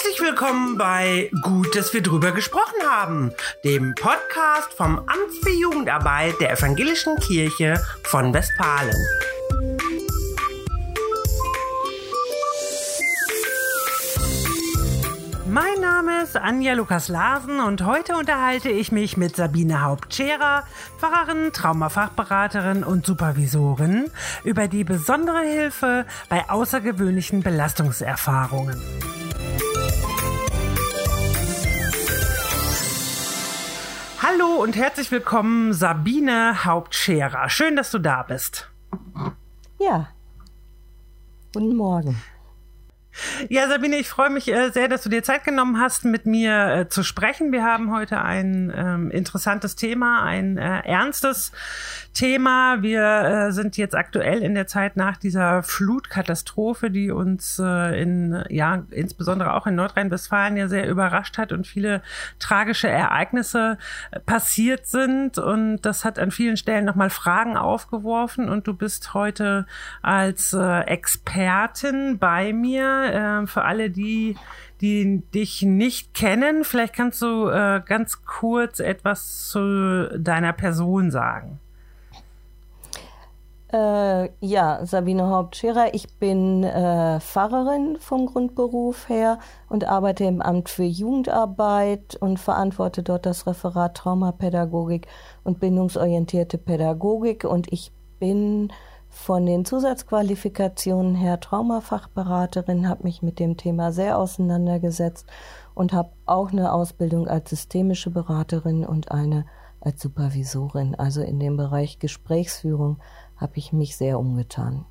Herzlich willkommen bei Gut, dass wir drüber gesprochen haben, dem Podcast vom Amt für Jugendarbeit der Evangelischen Kirche von Westfalen. Mein Name ist Anja Lukas Larsen und heute unterhalte ich mich mit Sabine Hauptscherer, Pfarrerin, Traumafachberaterin und Supervisorin über die besondere Hilfe bei außergewöhnlichen Belastungserfahrungen. Und herzlich willkommen, Sabine Hauptscherer. Schön, dass du da bist. Ja. Guten Morgen. Ja, Sabine, ich freue mich äh, sehr, dass du dir Zeit genommen hast, mit mir äh, zu sprechen. Wir haben heute ein ähm, interessantes Thema, ein äh, ernstes Thema. Wir äh, sind jetzt aktuell in der Zeit nach dieser Flutkatastrophe, die uns in, ja, insbesondere auch in Nordrhein-Westfalen ja sehr überrascht hat und viele tragische Ereignisse passiert sind. Und das hat an vielen Stellen nochmal Fragen aufgeworfen. Und du bist heute als Expertin bei mir äh, für alle, die, die dich nicht kennen. Vielleicht kannst du äh, ganz kurz etwas zu deiner Person sagen. Äh, ja, Sabine Hauptscherer. Ich bin äh, Pfarrerin vom Grundberuf her und arbeite im Amt für Jugendarbeit und verantworte dort das Referat Traumapädagogik und bindungsorientierte Pädagogik. Und ich bin von den Zusatzqualifikationen her Traumafachberaterin, habe mich mit dem Thema sehr auseinandergesetzt und habe auch eine Ausbildung als systemische Beraterin und eine als Supervisorin. Also in dem Bereich Gesprächsführung habe ich mich sehr umgetan.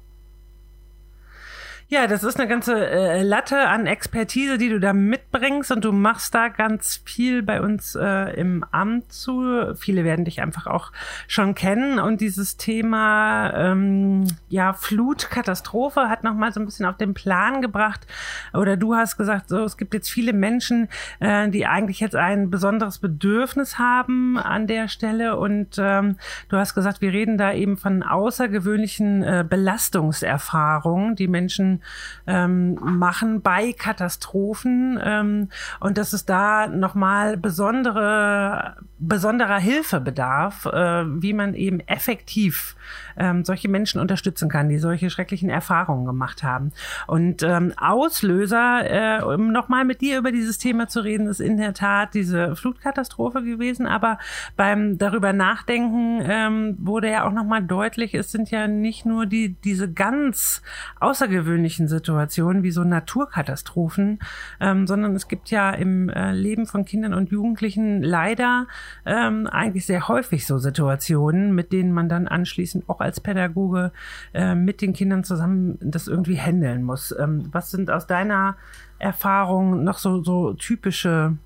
Ja, das ist eine ganze äh, Latte an Expertise, die du da mitbringst und du machst da ganz viel bei uns äh, im Amt zu. Viele werden dich einfach auch schon kennen und dieses Thema ähm, ja Flutkatastrophe hat noch mal so ein bisschen auf den Plan gebracht. Oder du hast gesagt, so es gibt jetzt viele Menschen, äh, die eigentlich jetzt ein besonderes Bedürfnis haben an der Stelle und ähm, du hast gesagt, wir reden da eben von außergewöhnlichen äh, Belastungserfahrungen, die Menschen ähm, machen bei Katastrophen. Ähm, und dass es da nochmal besondere besonderer Hilfe bedarf, äh, wie man eben effektiv ähm, solche Menschen unterstützen kann, die solche schrecklichen Erfahrungen gemacht haben. Und ähm, Auslöser, äh, um nochmal mit dir über dieses Thema zu reden, ist in der Tat diese Flutkatastrophe gewesen. Aber beim darüber nachdenken ähm, wurde ja auch nochmal deutlich, es sind ja nicht nur die diese ganz außergewöhnlichen Situationen wie so Naturkatastrophen, ähm, sondern es gibt ja im äh, Leben von Kindern und Jugendlichen leider ähm, eigentlich sehr häufig so Situationen, mit denen man dann anschließend auch als Pädagoge äh, mit den Kindern zusammen das irgendwie handeln muss. Ähm, was sind aus deiner Erfahrung noch so, so typische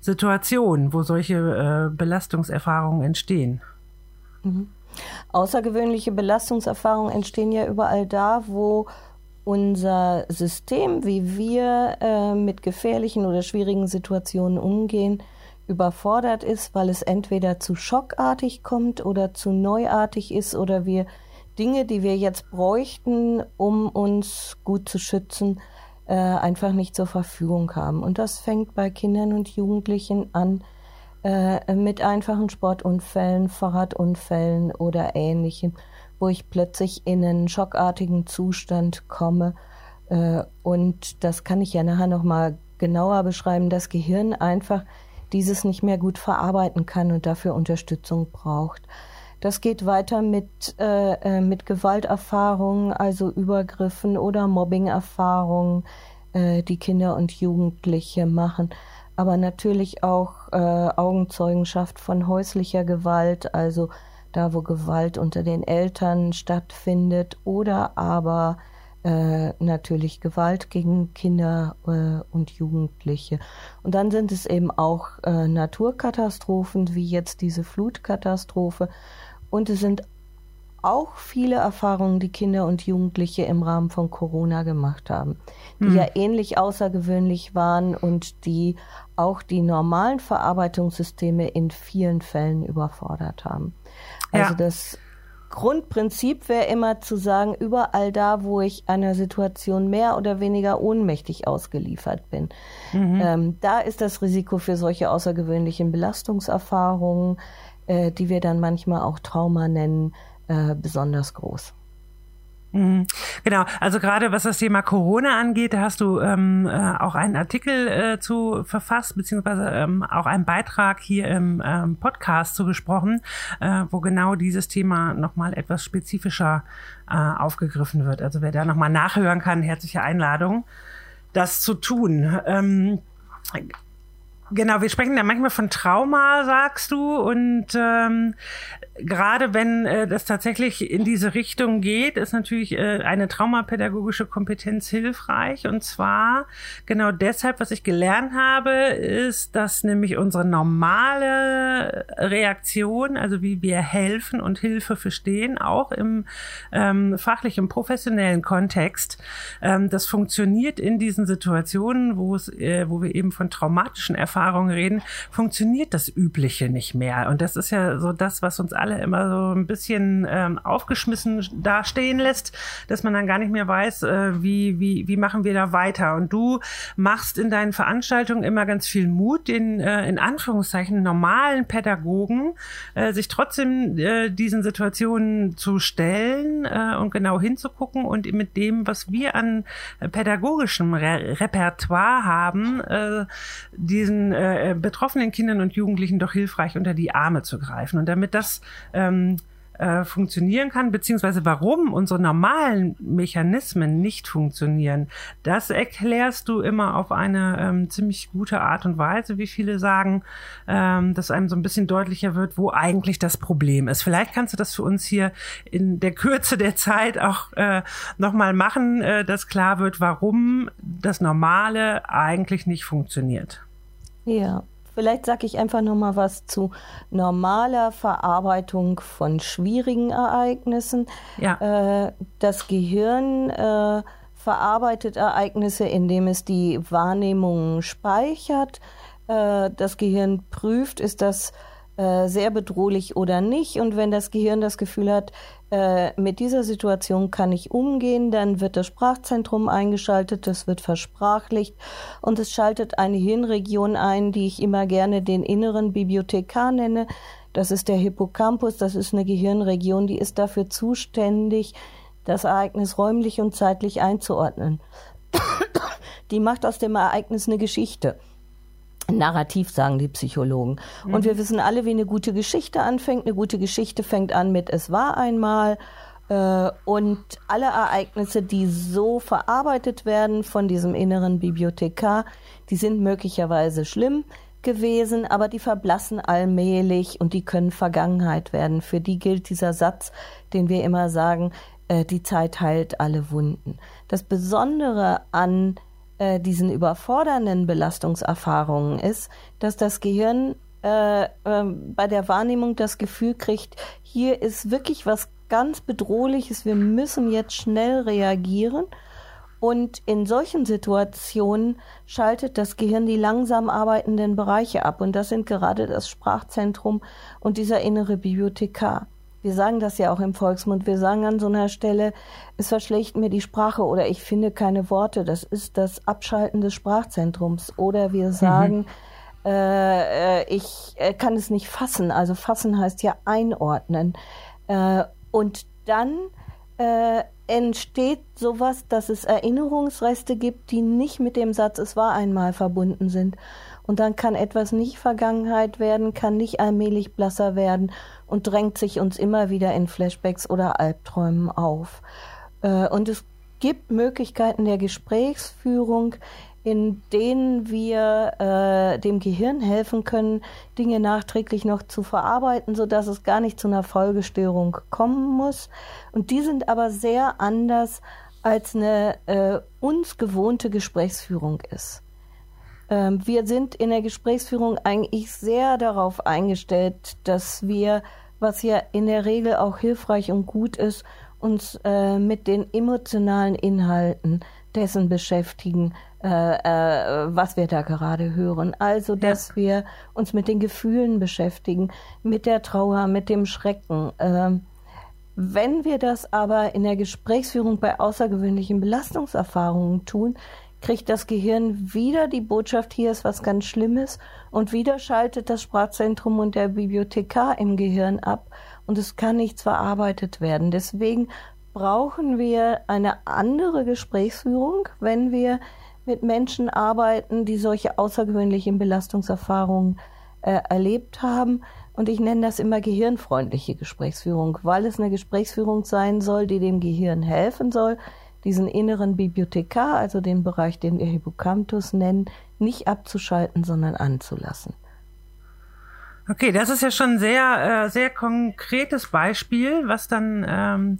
Situationen, wo solche äh, Belastungserfahrungen entstehen? Mhm. Außergewöhnliche Belastungserfahrungen entstehen ja überall da, wo unser System, wie wir äh, mit gefährlichen oder schwierigen Situationen umgehen, überfordert ist, weil es entweder zu schockartig kommt oder zu neuartig ist oder wir Dinge, die wir jetzt bräuchten, um uns gut zu schützen, äh, einfach nicht zur Verfügung haben. Und das fängt bei Kindern und Jugendlichen an äh, mit einfachen Sportunfällen, Fahrradunfällen oder ähnlichem, wo ich plötzlich in einen schockartigen Zustand komme. Äh, und das kann ich ja nachher nochmal genauer beschreiben. Das Gehirn einfach dieses nicht mehr gut verarbeiten kann und dafür Unterstützung braucht. Das geht weiter mit, äh, äh, mit Gewalterfahrungen, also Übergriffen oder Mobbingerfahrungen, äh, die Kinder und Jugendliche machen. Aber natürlich auch äh, Augenzeugenschaft von häuslicher Gewalt, also da, wo Gewalt unter den Eltern stattfindet oder aber äh, natürlich Gewalt gegen Kinder äh, und Jugendliche. Und dann sind es eben auch äh, Naturkatastrophen, wie jetzt diese Flutkatastrophe. Und es sind auch viele Erfahrungen, die Kinder und Jugendliche im Rahmen von Corona gemacht haben, die hm. ja ähnlich außergewöhnlich waren und die auch die normalen Verarbeitungssysteme in vielen Fällen überfordert haben. Also ja. das Grundprinzip wäre immer zu sagen, überall da, wo ich einer Situation mehr oder weniger ohnmächtig ausgeliefert bin, mhm. ähm, da ist das Risiko für solche außergewöhnlichen Belastungserfahrungen, äh, die wir dann manchmal auch Trauma nennen, äh, besonders groß. Mhm. Genau, also gerade was das Thema Corona angeht, da hast du ähm, äh, auch einen Artikel äh, zu verfasst, beziehungsweise ähm, auch einen Beitrag hier im ähm, Podcast zu gesprochen, äh, wo genau dieses Thema nochmal etwas spezifischer äh, aufgegriffen wird. Also wer da nochmal nachhören kann, herzliche Einladung, das zu tun. Genau, wir sprechen ja manchmal von Trauma, sagst du, und ähm, gerade wenn äh, das tatsächlich in diese Richtung geht, ist natürlich äh, eine traumapädagogische Kompetenz hilfreich. Und zwar genau deshalb, was ich gelernt habe, ist, dass nämlich unsere normale Reaktion, also wie wir helfen und Hilfe verstehen, auch im ähm, fachlichen, professionellen Kontext, ähm, das funktioniert in diesen Situationen, wo es, äh, wo wir eben von traumatischen Erfahrungen reden, funktioniert das Übliche nicht mehr. Und das ist ja so das, was uns alle alle immer so ein bisschen ähm, aufgeschmissen dastehen lässt, dass man dann gar nicht mehr weiß, äh, wie, wie, wie machen wir da weiter. Und du machst in deinen Veranstaltungen immer ganz viel Mut, den äh, in Anführungszeichen normalen Pädagogen äh, sich trotzdem äh, diesen Situationen zu stellen äh, und genau hinzugucken und mit dem, was wir an äh, pädagogischem Re Repertoire haben, äh, diesen äh, betroffenen Kindern und Jugendlichen doch hilfreich unter die Arme zu greifen. Und damit das ähm, äh, funktionieren kann, beziehungsweise warum unsere normalen Mechanismen nicht funktionieren, das erklärst du immer auf eine ähm, ziemlich gute Art und Weise, wie viele sagen, ähm, dass einem so ein bisschen deutlicher wird, wo eigentlich das Problem ist. Vielleicht kannst du das für uns hier in der Kürze der Zeit auch äh, nochmal machen, äh, dass klar wird, warum das Normale eigentlich nicht funktioniert. Ja, Vielleicht sage ich einfach noch mal was zu normaler Verarbeitung von schwierigen Ereignissen. Ja. Äh, das Gehirn äh, verarbeitet Ereignisse, indem es die Wahrnehmungen speichert. Äh, das Gehirn prüft, ist das sehr bedrohlich oder nicht. Und wenn das Gehirn das Gefühl hat, äh, mit dieser Situation kann ich umgehen, dann wird das Sprachzentrum eingeschaltet, das wird versprachlicht und es schaltet eine Hirnregion ein, die ich immer gerne den inneren Bibliothekar nenne. Das ist der Hippocampus, das ist eine Gehirnregion, die ist dafür zuständig, das Ereignis räumlich und zeitlich einzuordnen. Die macht aus dem Ereignis eine Geschichte. Narrativ, sagen die Psychologen. Mhm. Und wir wissen alle, wie eine gute Geschichte anfängt. Eine gute Geschichte fängt an mit Es war einmal. Äh, und alle Ereignisse, die so verarbeitet werden von diesem inneren Bibliothekar, die sind möglicherweise schlimm gewesen, aber die verblassen allmählich und die können Vergangenheit werden. Für die gilt dieser Satz, den wir immer sagen, äh, die Zeit heilt alle Wunden. Das Besondere an äh, diesen überfordernden Belastungserfahrungen ist, dass das Gehirn äh, äh, bei der Wahrnehmung das Gefühl kriegt, hier ist wirklich was ganz Bedrohliches, wir müssen jetzt schnell reagieren. Und in solchen Situationen schaltet das Gehirn die langsam arbeitenden Bereiche ab. Und das sind gerade das Sprachzentrum und dieser innere Bibliothekar. Wir sagen das ja auch im Volksmund. Wir sagen an so einer Stelle, es verschlägt mir die Sprache oder ich finde keine Worte. Das ist das Abschalten des Sprachzentrums. Oder wir mhm. sagen, mhm. äh, ich äh, kann es nicht fassen. Also fassen heißt ja einordnen. Äh, und dann äh, entsteht sowas, dass es Erinnerungsreste gibt, die nicht mit dem Satz es war einmal verbunden sind. Und dann kann etwas nicht Vergangenheit werden, kann nicht allmählich blasser werden und drängt sich uns immer wieder in Flashbacks oder Albträumen auf. Äh, und es gibt Möglichkeiten der Gesprächsführung, in denen wir äh, dem Gehirn helfen können, Dinge nachträglich noch zu verarbeiten, sodass es gar nicht zu einer Folgestörung kommen muss. Und die sind aber sehr anders, als eine äh, uns gewohnte Gesprächsführung ist. Ähm, wir sind in der Gesprächsführung eigentlich sehr darauf eingestellt, dass wir, was ja in der Regel auch hilfreich und gut ist, uns äh, mit den emotionalen Inhalten dessen beschäftigen, äh, äh, was wir da gerade hören. Also, dass ja. wir uns mit den Gefühlen beschäftigen, mit der Trauer, mit dem Schrecken. Ähm, Wenn wir das aber in der Gesprächsführung bei außergewöhnlichen Belastungserfahrungen tun, kriegt das Gehirn wieder die Botschaft, hier ist was ganz Schlimmes und wieder schaltet das Sprachzentrum und der Bibliothekar im Gehirn ab und es kann nichts verarbeitet werden. Deswegen brauchen wir eine andere Gesprächsführung, wenn wir mit Menschen arbeiten, die solche außergewöhnlichen Belastungserfahrungen äh, erlebt haben. Und ich nenne das immer gehirnfreundliche Gesprächsführung, weil es eine Gesprächsführung sein soll, die dem Gehirn helfen soll, diesen inneren Bibliothekar, also den Bereich, den wir Hippocampus nennen, nicht abzuschalten, sondern anzulassen. Okay, das ist ja schon ein sehr, äh, sehr konkretes Beispiel, was dann ähm,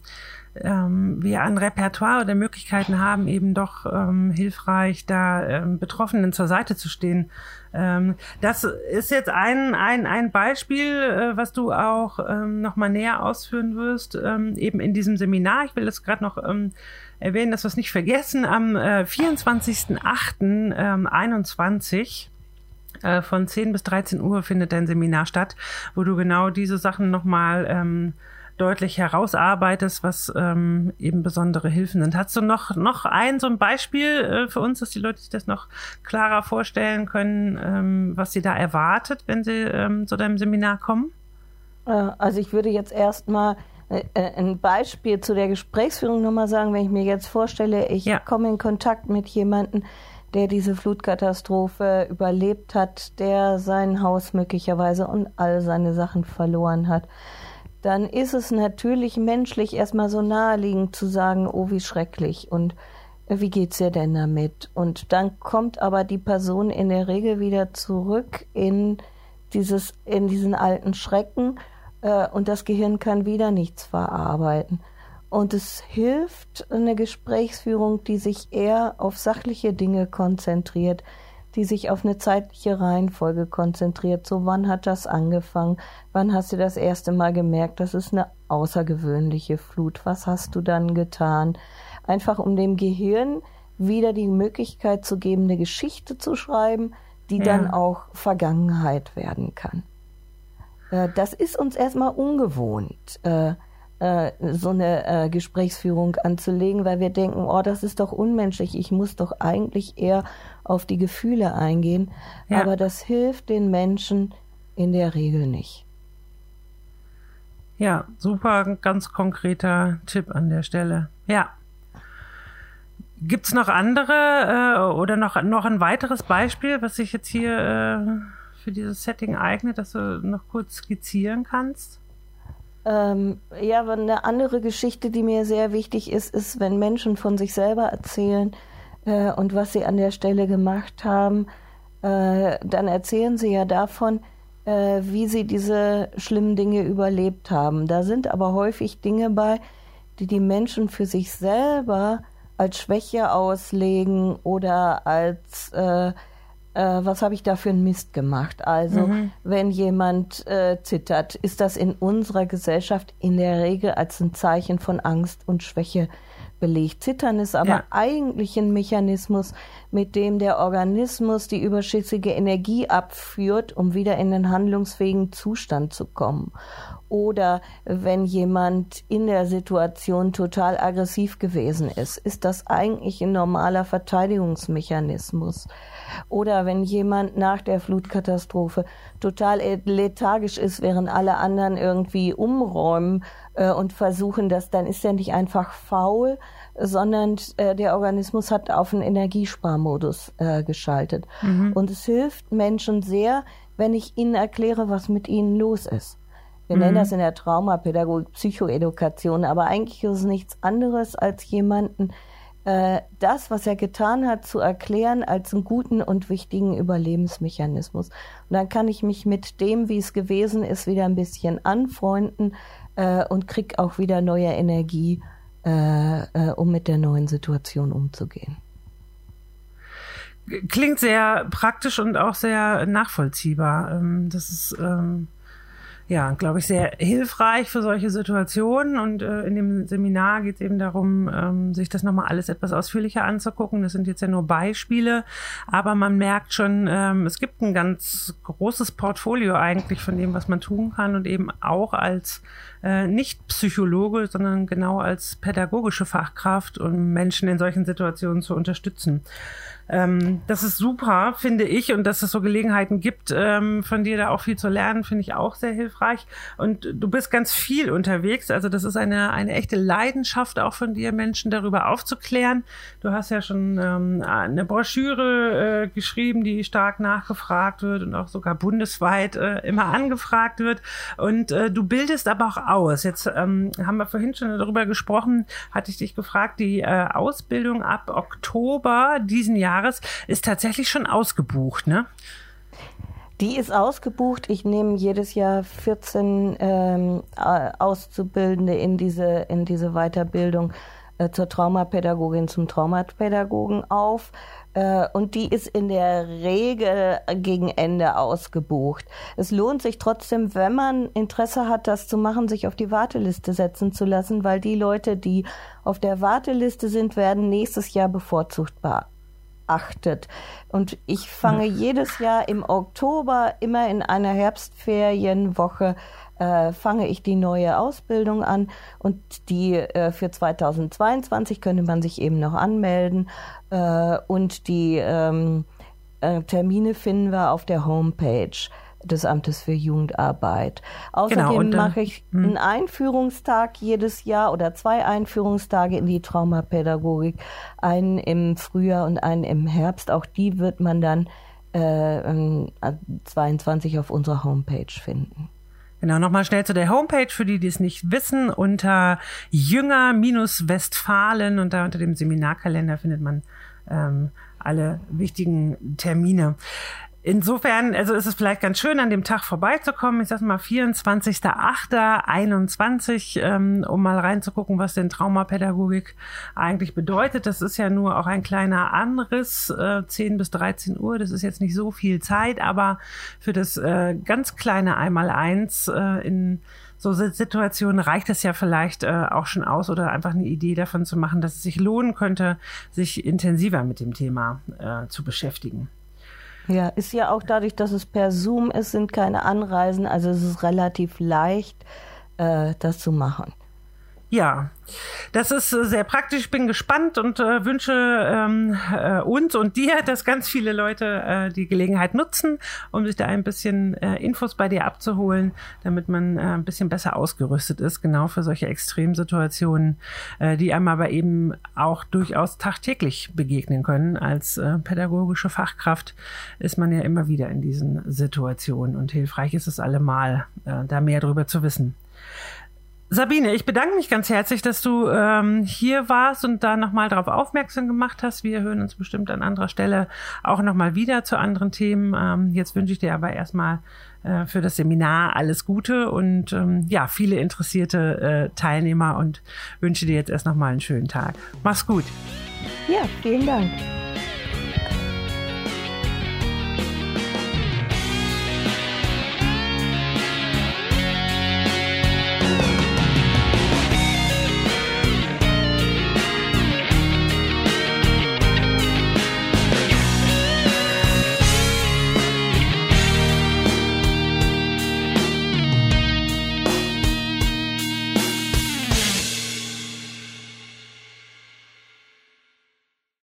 ähm, wir ein Repertoire oder Möglichkeiten haben, eben doch ähm, hilfreich da ähm, Betroffenen zur Seite zu stehen. Ähm, das ist jetzt ein, ein, ein Beispiel, äh, was du auch ähm, nochmal näher ausführen wirst, ähm, eben in diesem Seminar. Ich will das gerade noch ähm, erwähnen, dass wir es nicht vergessen. Am äh, 24.08.21 äh, von 10 bis 13 Uhr findet dein Seminar statt, wo du genau diese Sachen nochmal ähm, deutlich herausarbeitest, was ähm, eben besondere Hilfen sind. Hast du noch, noch ein so ein Beispiel äh, für uns, dass die Leute sich das noch klarer vorstellen können, ähm, was sie da erwartet, wenn sie ähm, zu deinem Seminar kommen? Äh, also ich würde jetzt erstmal äh, ein Beispiel zu der Gesprächsführung nochmal sagen, wenn ich mir jetzt vorstelle, ich ja. komme in Kontakt mit jemandem, der diese Flutkatastrophe überlebt hat, der sein Haus möglicherweise und all seine Sachen verloren hat dann ist es natürlich menschlich erstmal so naheliegend zu sagen, oh, wie schrecklich und äh, wie geht's dir denn damit? Und dann kommt aber die Person in der Regel wieder zurück in dieses, in diesen alten Schrecken äh, und das Gehirn kann wieder nichts verarbeiten. Und es hilft eine Gesprächsführung, die sich eher auf sachliche Dinge konzentriert, die sich auf eine zeitliche Reihenfolge konzentriert. So, wann hat das angefangen? Wann hast du das erste Mal gemerkt, das ist eine außergewöhnliche Flut? Was hast du dann getan? Einfach um dem Gehirn wieder die Möglichkeit zu geben, eine Geschichte zu schreiben, die ja. dann auch Vergangenheit werden kann. Äh, das ist uns erstmal ungewohnt. Äh, so eine äh, Gesprächsführung anzulegen, weil wir denken, oh, das ist doch unmenschlich, ich muss doch eigentlich eher auf die Gefühle eingehen. Ja. Aber das hilft den Menschen in der Regel nicht. Ja, super, ganz konkreter Tipp an der Stelle. Ja. Gibt es noch andere äh, oder noch, noch ein weiteres Beispiel, was sich jetzt hier äh, für dieses Setting eignet, das du noch kurz skizzieren kannst? Ähm, ja, aber eine andere Geschichte, die mir sehr wichtig ist, ist, wenn Menschen von sich selber erzählen äh, und was sie an der Stelle gemacht haben, äh, dann erzählen sie ja davon, äh, wie sie diese schlimmen Dinge überlebt haben. Da sind aber häufig Dinge bei, die die Menschen für sich selber als Schwäche auslegen oder als äh, was habe ich da für einen Mist gemacht? Also, mhm. wenn jemand äh, zittert, ist das in unserer Gesellschaft in der Regel als ein Zeichen von Angst und Schwäche belegt. Zittern ist aber ja. eigentlich ein Mechanismus, mit dem der Organismus die überschüssige Energie abführt, um wieder in den handlungsfähigen Zustand zu kommen. Oder wenn jemand in der Situation total aggressiv gewesen ist, ist das eigentlich ein normaler Verteidigungsmechanismus. Oder wenn jemand nach der Flutkatastrophe total lethargisch ist, während alle anderen irgendwie umräumen äh, und versuchen das, dann ist er nicht einfach faul, sondern äh, der Organismus hat auf einen Energiesparmodus äh, geschaltet. Mhm. Und es hilft Menschen sehr, wenn ich ihnen erkläre, was mit ihnen los ist. Wir mhm. nennen das in der Traumapädagogik Psychoedukation, aber eigentlich ist es nichts anderes als jemanden, das, was er getan hat, zu erklären als einen guten und wichtigen Überlebensmechanismus. Und dann kann ich mich mit dem, wie es gewesen ist, wieder ein bisschen anfreunden äh, und krieg auch wieder neue Energie, äh, äh um mit der neuen Situation umzugehen. Klingt sehr praktisch und auch sehr nachvollziehbar. Ähm, das ist ähm ja, glaube ich, sehr hilfreich für solche Situationen. Und äh, in dem Seminar geht es eben darum, ähm, sich das nochmal alles etwas ausführlicher anzugucken. Das sind jetzt ja nur Beispiele, aber man merkt schon, ähm, es gibt ein ganz großes Portfolio eigentlich von dem, was man tun kann und eben auch als äh, nicht Psychologe, sondern genau als pädagogische Fachkraft, um Menschen in solchen Situationen zu unterstützen. Ähm, das ist super, finde ich, und dass es so Gelegenheiten gibt, ähm, von dir da auch viel zu lernen, finde ich auch sehr hilfreich. Und du bist ganz viel unterwegs, also das ist eine, eine echte Leidenschaft auch von dir, Menschen darüber aufzuklären. Du hast ja schon ähm, eine Broschüre äh, geschrieben, die stark nachgefragt wird und auch sogar bundesweit äh, immer angefragt wird. Und äh, du bildest aber auch aus. Jetzt ähm, haben wir vorhin schon darüber gesprochen, hatte ich dich gefragt, die äh, Ausbildung ab Oktober diesen Jahres ist tatsächlich schon ausgebucht, ne? Die ist ausgebucht. Ich nehme jedes Jahr 14 ähm, Auszubildende in diese, in diese Weiterbildung äh, zur Traumapädagogin, zum Traumapädagogen auf. Äh, und die ist in der Regel gegen Ende ausgebucht. Es lohnt sich trotzdem, wenn man Interesse hat, das zu machen, sich auf die Warteliste setzen zu lassen, weil die Leute, die auf der Warteliste sind, werden nächstes Jahr bevorzugt achtet. Und ich fange jedes Jahr im Oktober, immer in einer Herbstferienwoche, äh, fange ich die neue Ausbildung an und die äh, für 2022 könnte man sich eben noch anmelden äh, und die ähm, äh, Termine finden wir auf der Homepage des Amtes für Jugendarbeit. Außerdem genau, mache ich hm. einen Einführungstag jedes Jahr oder zwei Einführungstage in die Traumapädagogik, einen im Frühjahr und einen im Herbst. Auch die wird man dann äh, 22 auf unserer Homepage finden. Genau, nochmal schnell zu der Homepage, für die, die es nicht wissen, unter Jünger-Westfalen und da unter dem Seminarkalender findet man ähm, alle wichtigen Termine. Insofern, also ist es vielleicht ganz schön, an dem Tag vorbeizukommen. Ich sag mal 24.08.21, ähm, um mal reinzugucken, was denn Traumapädagogik eigentlich bedeutet. Das ist ja nur auch ein kleiner Anriss, äh, 10 bis 13 Uhr. Das ist jetzt nicht so viel Zeit, aber für das äh, ganz kleine Einmaleins äh, in so Situationen reicht es ja vielleicht äh, auch schon aus oder einfach eine Idee davon zu machen, dass es sich lohnen könnte, sich intensiver mit dem Thema äh, zu beschäftigen. Ja, ist ja auch dadurch, dass es per Zoom ist, sind keine Anreisen, also es ist relativ leicht, äh, das zu machen. Ja, das ist äh, sehr praktisch. Ich bin gespannt und äh, wünsche ähm, äh, uns und dir, dass ganz viele Leute äh, die Gelegenheit nutzen, um sich da ein bisschen äh, Infos bei dir abzuholen, damit man äh, ein bisschen besser ausgerüstet ist, genau für solche Extremsituationen, die einem aber eben auch durchaus tagtäglich begegnen können. Als pädagogische Fachkraft ist man ja immer wieder in diesen Situationen und hilfreich ist es allemal, da mehr darüber zu wissen. Sabine, ich bedanke mich ganz herzlich, dass du ähm, hier warst und da nochmal darauf aufmerksam gemacht hast. Wir hören uns bestimmt an anderer Stelle auch nochmal wieder zu anderen Themen. Ähm, jetzt wünsche ich dir aber erstmal äh, für das Seminar alles Gute und ähm, ja, viele interessierte äh, Teilnehmer und wünsche dir jetzt erst nochmal einen schönen Tag. Mach's gut. Ja, vielen Dank.